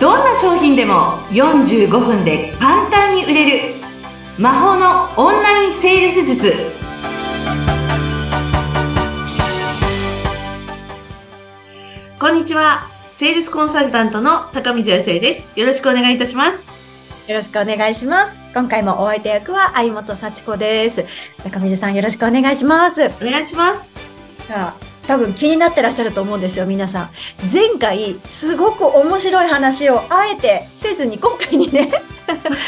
どんな商品でも45分で簡単に売れる魔法のオンラインセールス術こんにちはセールスコンサルタントの高見彩生ですよろしくお願いいたしますよろしくお願いします。今回もお相手役は相本幸子です。中水さんよろしくお願いします。お願いしますさあ、多分気になってらっしゃると思うんですよ、皆さん。前回、すごく面白い話をあえてせずに今回にね、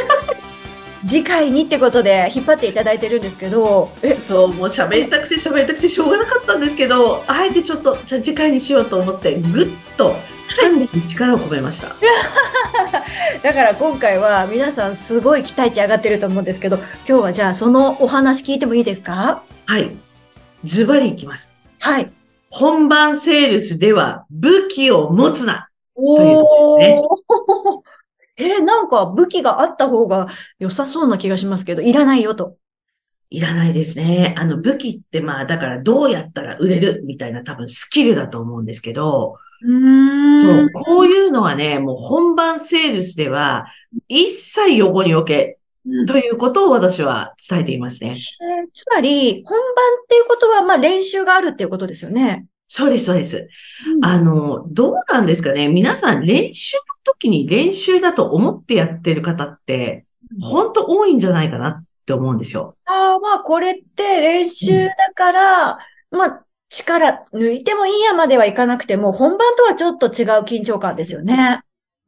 次回にってことで引っ張っていただいてるんですけど、えそうもう喋りたくて喋りたくてしょうがなかったんですけどあえてちょっとじゃあ次回にしようと思ってぐっと鍛錬に力を込めました だから今回は皆さんすごい期待値上がってると思うんですけど、今日はじゃあそのお話聞いてもいいですか？はいズバリいきますはい。本番セールスでは武器を持つな。おということですねー えーなんか武器があった方が良さそうな気がしますけど、いらないよと。いらないですね。あの武器ってまあだからどうやったら売れるみたいな多分スキルだと思うんですけど、うーんそう、こういうのはね、もう本番セールスでは一切横に置けということを私は伝えていますね。えーつまり、本番っていうことは、まあ練習があるっていうことですよね。そうです、そうです。ああの、どうなんですかね皆さん練習の時に練習だと思ってやってる方って、本当多いんじゃないかなって思うんですよ。あー、まあこれって練習だから、まあ力抜いてもいいやまではいかなくても、本番とはちょっと違う緊張感ですよね。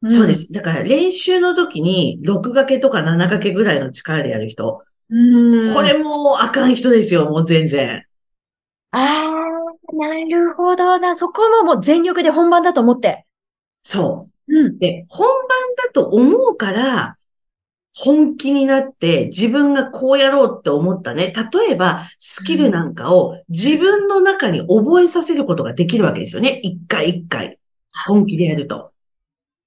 んそうで。す。だから練習の時に6掛けとか7掛けぐらいの力でやる人。うんこれもあかん人ですよ、もう全然。ああ、なるほどな。そこももう全力で本番だと思って。そうんう。。で、本番だと思うから、本気になって自分がこうやろうって思ったね。例えば、スキルなんかを自分の中に覚えさせることができるわけですよね。一回一回。本気でやると。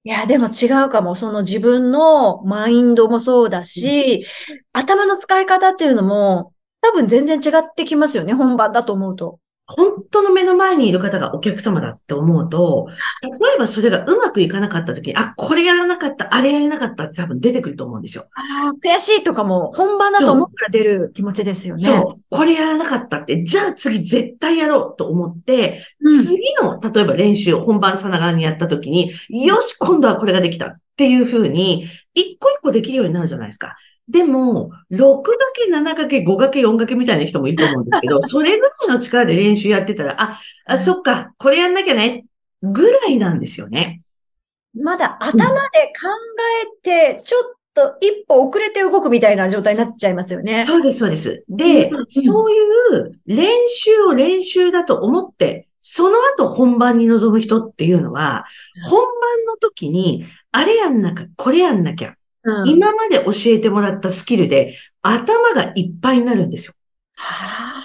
いや、でも違うかも。その自分のマインドもそうだし、頭の使い方っていうのも、多分全然違ってきますよね。本番だと思うと。本当の目の前にいる方がお客様だって思うと、例えばそれがうまくいかなかった時に、あ、これやらなかった、あれやらなかったって多分出てくると思うんですよ。ああ、悔しいとかも本番だと思うから出る気持ちですよね。そう。これやらなかったって、じゃあ次絶対やろうと思って、うん次の、例えば練習、本番さながらにやった時に、よし、今度はこれができたっていう風に、一個一個できるようになるじゃないですか。でも、6掛け、7掛け、5掛け、4掛けみたいな人もいると思うんですけど、それぐらいの力で練習やってたら、あ、あ、そっか、これやんなきゃね、ぐらいなんですよね。まだ頭で考えて、ちょっと一歩遅れて動くみたいな状態になっちゃいますよね。そうです、そうです。でそういう練習を練習だと思って、その後本番に臨む人っていうのは、本番の時に、あれやんなきゃ、これやんなきゃ、うん今まで教えてもらったスキルで頭がいっぱいになるんですよ。はあ、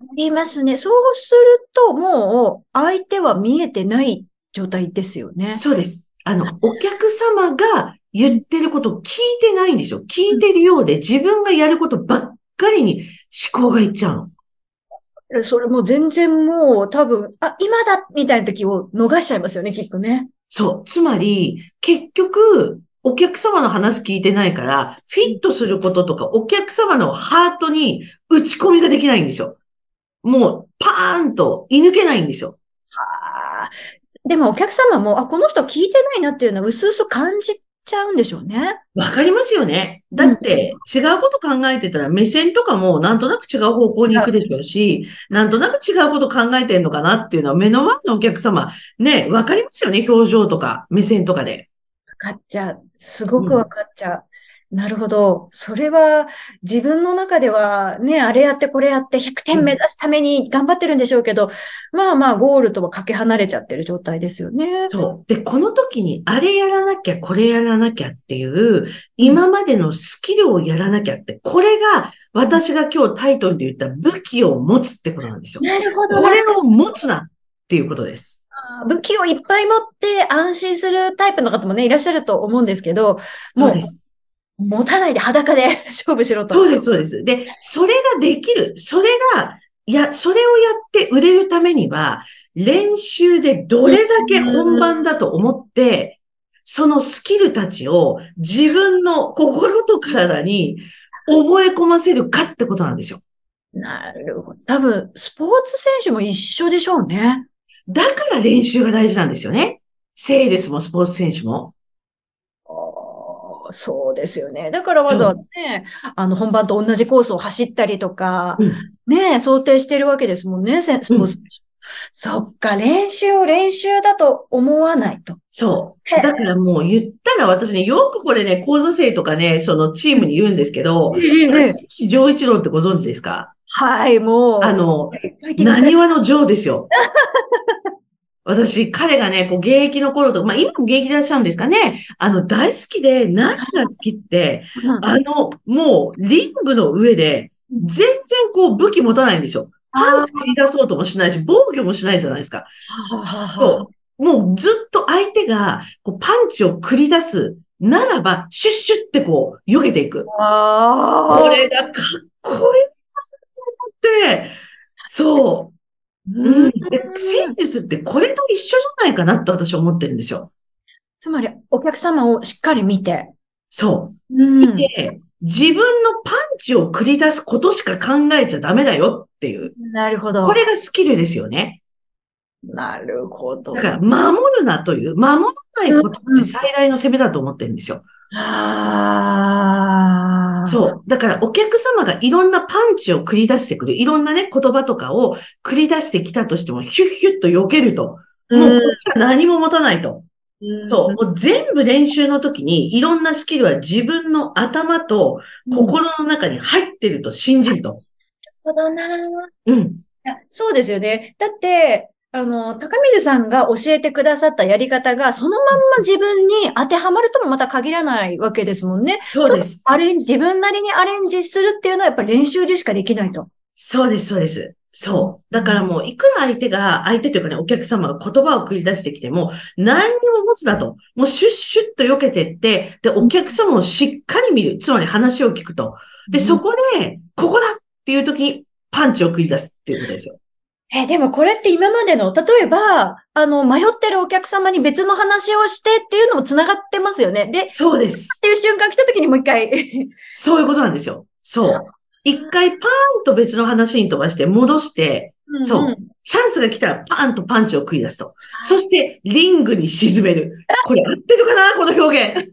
ありますね。そうすると、もう、相手は見えてない状態ですよね。そうです。あの、お客様が言ってることを聞いてないんですよ。聞いてるようで自分がやることばっかりに思考がいっちゃうの。それもう全然もう多分、あ、今だみたいな時を逃しちゃいますよね、きっとね。そう。つまり、結局、お客様の話聞いてないから、フィットすることとか、お客様のハートに打ち込みができないんですよ。もう、パーンと居抜けないんですよ。あーでもお客様も、あ、この人聞いてないなっていうのは、うすうす感じちゃうんでしょうね。わかりますよね。だって、違うこと考えてたら、目線とかもなんとなく違う方向に行くでしょうし、なんとなく違うこと考えてんのかなっていうのは、目の前のお客様、ね、わかりますよね。表情とか、目線とかで。わかっちゃう。すごくわかっちゃう。なるほど。それは自分の中ではね、あれやってこれやって100点目指すために頑張ってるんでしょうけど、まあまあゴールとはかけ離れちゃってる状態ですよね。そう。で、この時に、あれやらなきゃ、これやらなきゃっていう、今までのスキルをやらなきゃって、これが、私が今日タイトルで言った武器を持つってことなんですよ。なるほどな。これを持つなっていうことです。武器をいっぱい持って安心するタイプの方もね、いらっしゃると思うんですけど、もそうです。う持たないで裸で 勝負しろと。そうです、そうです。で、それができる。それが、いや、それをやって売れるためには、練習でどれだけ本番だと思って、そのスキルたちを自分の心と体に覚え込ませるかってことなんですよ。なるほど。多分、スポーツ選手も一緒でしょうね。だから練習が大事なんですよね。セールスもスポーツ選手も。そうですよね。だからわざわざね、あの、本番と同じコースを走ったりとか、うん、ね、想定してるわけですもんね、スポーツ選手。うん、そっか、練習を練習だと思わないと。そう。だからもう言ったら私ね、よくこれね、講座生とかね、そのチームに言うんですけど、ええ上一郎ってご存知ですか？はい、もう。あの、何話の上ですよ。私、彼がね、こう、現役の頃とか、まあ今も現役でいらっしゃるんですかね。あの、大好きで、何が好きって、あの、もう、リングの上で、全然こう、武器持たないんですよ。パンチ繰り出そうともしないし、防御もしないじゃないですか。そう。もうずっと相手がこうパンチを繰り出すならば、シュッシュってこう、避けていく。あこれがかっこいいなと思って、そう。うん。で、セールスってこれと一緒じゃないかなって私は思ってるんですよ。つまり、お客様をしっかり見て。そう。うん見て、自分のパンチを繰り出すことしか考えちゃダメだよっていう。なるほど。これがスキルですよね。なるほど。だから、守るなという、守らないことって最大の攻めだと思ってるんですよ。ああ。そう。だから、お客様がいろんなパンチを繰り出してくる、いろんなね、言葉とかを繰り出してきたとしても、ヒュッヒュッと避けると。もう、こっちは何も持たないと。そう。もう全部練習の時に、いろんなスキルは自分の頭と心の中に入ってると信じると。そうだな。うん。そうですよね。だって、あの、高水さんが教えてくださったやり方が、そのまんま自分に当てはまるともまた限らないわけですもんね。そうです。あれ、自分なりにアレンジするっていうのはやっぱり練習でしかできないと。そうです、そうです。そう。だからもう、いくら相手が、相手というかね、お客様が言葉を繰り出してきても、何にも持つだと。もうシュッシュッと避けてって、で、お客様をしっかり見る。つまり話を聞くと。で、そこで、ここだっていう時にパンチを繰り出すっていうことですよ。え、でもこれって今までの、例えば、あの、迷ってるお客様に別の話をしてっていうのも繋がってますよね。で、っそうです。ていう瞬間来た時にもう一回。そういうことなんですよ。そう。一回パーンと別の話に飛ばして戻して、そう。チャンスが来たらパーンとパンチを繰り出すと。そして、リングに沈める。これ合ってるかな？この表現。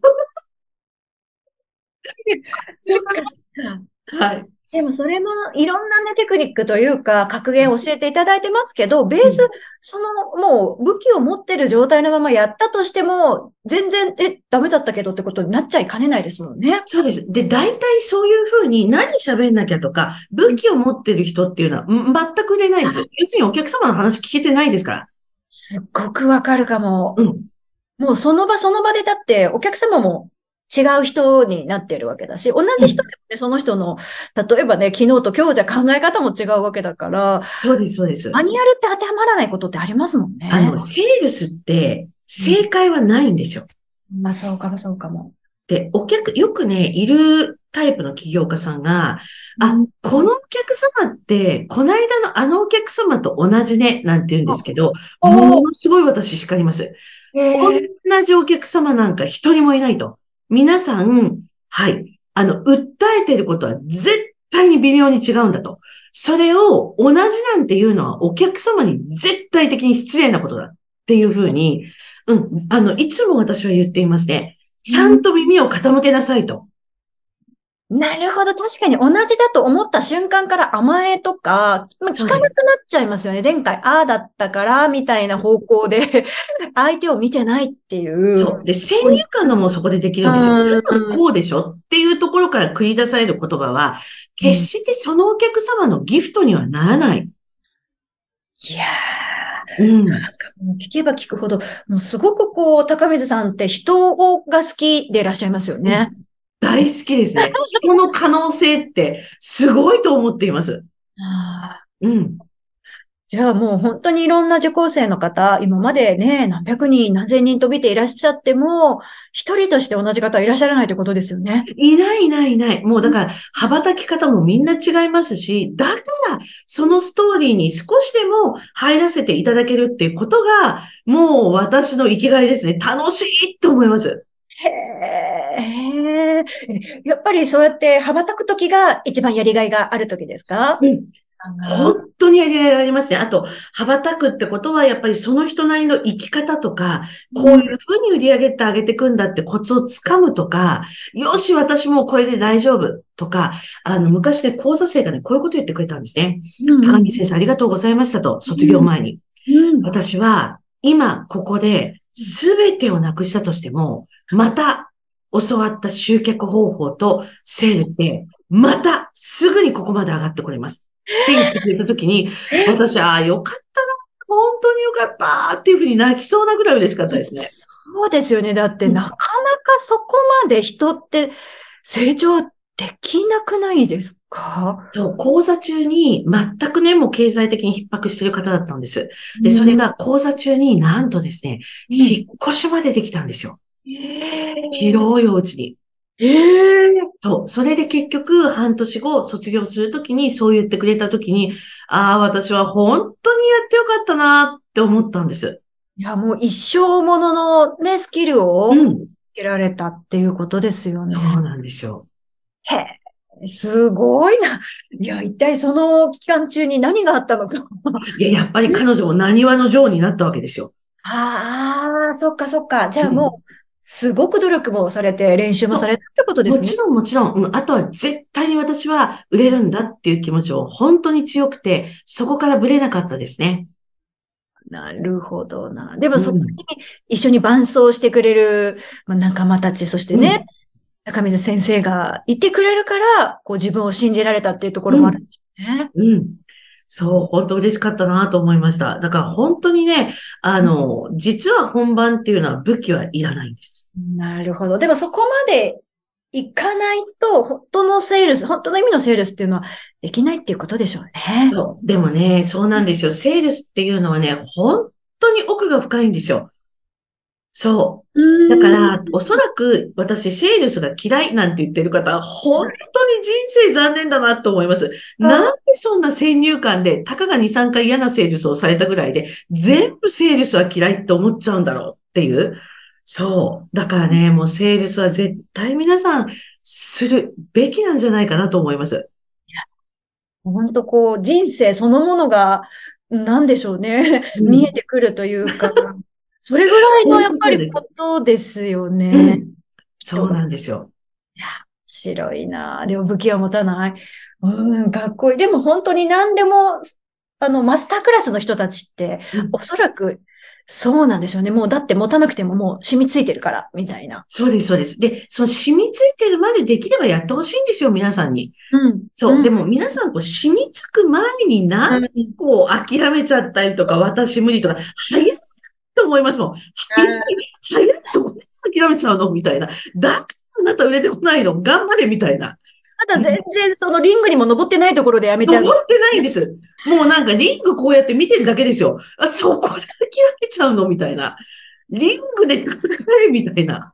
はい。でもそれもいろんなね、テクニックというか、格言教えていただいてますけど、ベース、その、もう武器を持ってる状態のままやったとしても、全然、え、ダメだったけどってことになっちゃいかねないですもんね。そうです。で、大体そういうふうに何喋んなきゃとか、武器を持ってる人っていうのはん全く出ないんですよ。要するにお客様の話聞けてないですから。すっごくわかるかも。うん。もうその場その場でだって、お客様も違う人になってるわけだし、同じ人でもね、その人の、例えばね、昨日と今日じゃ考え方も違うわけだから、そうです、そうです。マニュアルって当てはまらないことってありますもんね。あの、セールスって正解はないんですよ。まあそうかもそうかも。で、お客、よくね、いるタイプの起業家さんが、あうん、このお客様って、この間のあのお客様と同じね、なんて言うんですけど、あものすごい私叱ります。えー同じお客様なんか一人もいないと。皆さん、はい。あの、訴えていることは絶対に微妙に違うんだと。それを同じなんていうのはお客様に絶対的に失礼なことだっていうふうに、うん、あの、いつも私は言っていますね。ちゃんと耳を傾けなさいと。なるほど。確かに同じだと思った瞬間から甘えとか、まあ、聞かなくなっちゃいますよね。前回、ああだったから、みたいな方向で、相手を見てないっていう。そう。で、先入観がもうそこでできるんですよ。うこうでしょっていうところから繰り出される言葉は、決してそのお客様のギフトにはならない。いやうん。ー、なんかもう聞けば聞くほど、もうすごくこう、高水さんって人が好きでいらっしゃいますよね。大好きですね。人の可能性ってすごいと思っています。あうん。じゃあもう本当にいろんな受講生の方、今までね、何百人、何千人と見ていらっしゃっても、一人として同じ方はいらっしゃらないということですよね。いないいないいない。もうだから、羽ばたき方もみんな違いますし、だから、そのストーリーに少しでも入らせていただけるっていうことが、もう私の生きがいですね。楽しいと思います。へえ。やっぱりそうやって羽ばたく時が一番やりがいがある時ですか？うん。本当にやりがいがありますね。あと、羽ばたくってことは、やっぱりその人なりの生き方とか、こういうふうに売り上げてあげていくんだってコツをつかむとか、よし、私もうこれで大丈夫とか、あの、昔ね、講座生がね、こういうこと言ってくれたんですね。うん。高見先生ありがとうございましたと、卒業前に。うん。私は、今、ここで、すべてをなくしたとしても、また、教わった集客方法とセールスで、また、すぐにここまで上がってこれます。って言ってくれたときに、私、ああ、よかったな、本当によかったっていうふうに泣きそうなぐらい嬉しかったですね。そうですよね。だってうんなかなかそこまで人って成長できなくないですか？そう、講座中に、全くね、もう経済的に逼迫してる方だったんです。で、それ、が講座中になんとですね、うん引っ越しまでできたんですよ。えー広いお家に。えーそう。それで結局、半年後、卒業するときに、そう言ってくれたときに、ああ、私は本当にやってよかったなって思ったんです。いや、もう一生もののね、スキルをつうん。けられたっていうことですよね。そうなんですよ。へえ、すごいな。いや、一体その期間中に何があったのか。いや、やっぱり彼女も何話の女王になったわけですよ。ああ、そっかそっか。じゃあもう、すごく努力もされて、練習もされたってことですねもち。ろんもちろん、うんあとは絶対に私は売れるんだっていう気持ちを本当に強くて、そこからブレなかったですね。なるほどな。でもそこに一緒に伴走してくれるまあ仲間たち、そしてね、中水先生がいてくれるから、こう自分を信じられたっていうところもあるんですね。うん。そう、本当嬉しかったなと思いました。だから本当にね、あの、実は本番っていうのは武器はいらないんです。なるほど。でもそこまでいかないと、本当のセールス、本当の意味のセールスっていうのはできないっていうことでしょうね。そう。でもね、そうなんですよ。セールスっていうのはね、本当に奥が深いんですよ。そう。だから、おそらく私、セールスが嫌いなんて言ってる方は、本当に人生残念だなと思います。なんでそんな先入観で、たかが2、3回嫌なセールスをされたぐらいで、全部セールスは嫌いって思っちゃうんだろうっていう。そう。だからね、もうセールスは絶対皆さんするべきなんじゃないかなと思います。本当こう、人生そのものが、なんでしょうね。うん見えてくるというか、それぐらいのやっぱりことですようね。ん。そうなんですよ。白いなでも武器は持たない。うん、かっこいい。でも本当に何でも、あの、マスタークラスの人たちって、うんおそらく、そうなんでしょうね。もうだって持たなくてももう染みついてるから、みたいな。そうです、そうです。で、その染みついてるまでできればやってほしいんですよ、皆さんに。うん。そう。んでも皆さん、こう、染みつく前に何こう、諦めちゃったりとか、私無理とか、早いと思いますもん。早い、早い、そこで諦めちゃうの？みたいな。だからあなた売れてこないの？頑張れみたいな。ただ全然そのリングにも登ってないところでやめちゃう。登ってないんです。もうなんかリングこうやって見てるだけですよ。あ、そこで諦めちゃうの？みたいな。リングで戦えみたいな。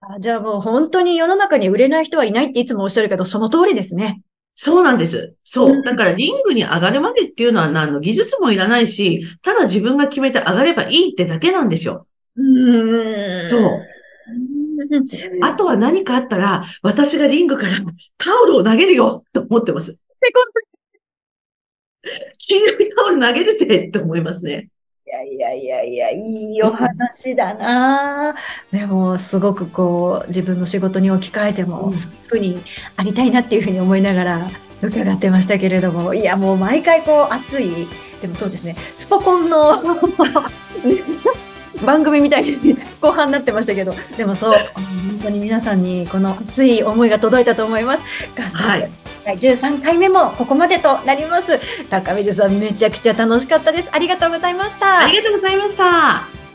あじゃあもう本当に世の中に売れない人はいないっていつもおっしゃるけど、その通りですね。そうなんです。そうう。だからリングに上がるまでっていうのは何の技術もいらないし、ただ自分が決めて上がればいいってだけなんですよ。うんそう。うんあとは何かあったら、私がリングから タオルを投げるよと思ってます。黄色いタオル投げるぜって思いますね。いやいやいやいや、いいお話だな、でも、すごくこう、自分の仕事に置き換えても、うん。そういうふうにありたいなっていうふうに思いながら伺ってましたけれども、いや、もう毎回こう、熱い、でもそうですね、スポコンの 番組みたいに後半になってましたけど、でもそう、本当に皆さんにこの熱い思いが届いたと思います。がはい。はい、13回目もここまでとなります。高水さんめちゃくちゃ楽しかったです。ありがとうございました。ありがとうございました。